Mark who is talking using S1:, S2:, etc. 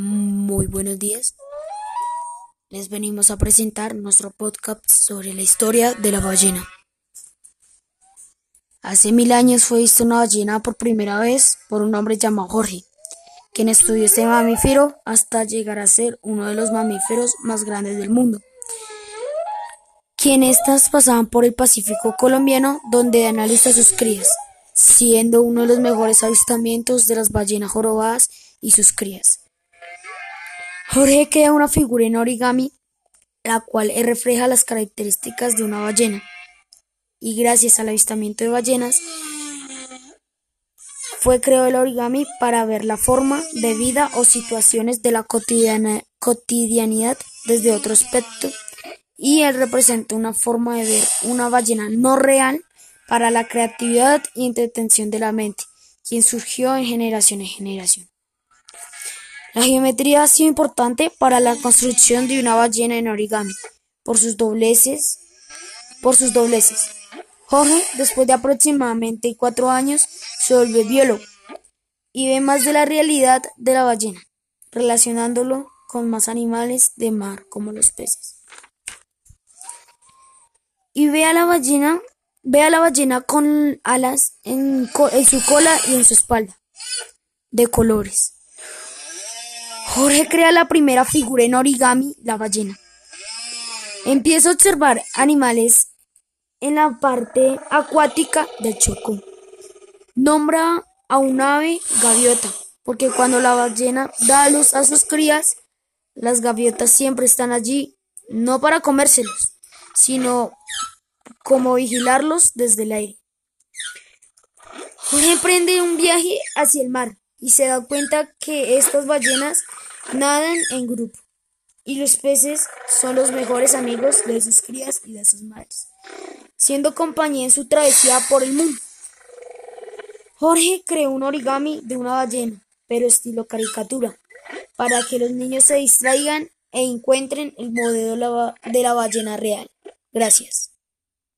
S1: Muy buenos días. Les venimos a presentar nuestro podcast sobre la historia de la ballena. Hace mil años fue vista una ballena por primera vez por un hombre llamado Jorge, quien estudió este mamífero hasta llegar a ser uno de los mamíferos más grandes del mundo. Quien estas pasaban por el Pacífico colombiano, donde analiza sus crías, siendo uno de los mejores avistamientos de las ballenas jorobadas y sus crías. Jorge crea una figura en origami, la cual refleja las características de una ballena, y gracias al avistamiento de ballenas, fue creado el origami para ver la forma de vida o situaciones de la cotidianidad desde otro aspecto, y él representa una forma de ver una ballena no real para la creatividad y entretención de la mente, quien surgió en generación en generación. La geometría ha sido importante para la construcción de una ballena en origami, por sus dobleces. Por sus dobleces. Jorge, después de aproximadamente cuatro años, se volvió biólogo y ve más de la realidad de la ballena, relacionándolo con más animales de mar como los peces. Y ve a la ballena, ve a la ballena con alas en, en su cola y en su espalda, de colores. Jorge crea la primera figura en origami, la ballena. Empieza a observar animales en la parte acuática del Chocó. Nombra a un ave gaviota, porque cuando la ballena da a luz a sus crías, las gaviotas siempre están allí, no para comérselos, sino como vigilarlos desde el aire. Jorge emprende un viaje hacia el mar y se da cuenta que estas ballenas nadan en grupo y los peces son los mejores amigos de sus crías y de sus madres, siendo compañía en su travesía por el mundo. Jorge creó un origami de una ballena, pero estilo caricatura, para que los niños se distraigan e encuentren el modelo de la ballena real. Gracias.